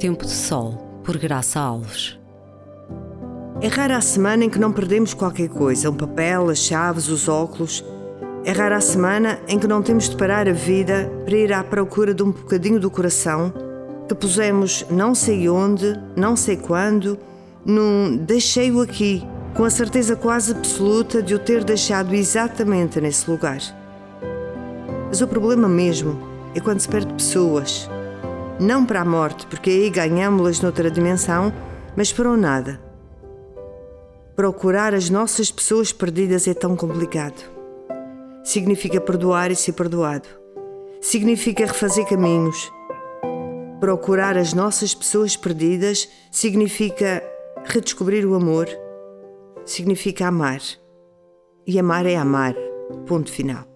Tempo de Sol, por Graça Alves. É rara a semana em que não perdemos qualquer coisa, um papel, as chaves, os óculos. É rara a semana em que não temos de parar a vida para ir à procura de um bocadinho do coração que pusemos não sei onde, não sei quando, num deixei-o aqui, com a certeza quase absoluta de o ter deixado exatamente nesse lugar. Mas o problema mesmo é quando se perde pessoas não para a morte, porque aí ganhámos-las noutra dimensão, mas para o nada. Procurar as nossas pessoas perdidas é tão complicado. Significa perdoar e ser perdoado. Significa refazer caminhos. Procurar as nossas pessoas perdidas significa redescobrir o amor. Significa amar. E amar é amar. Ponto final.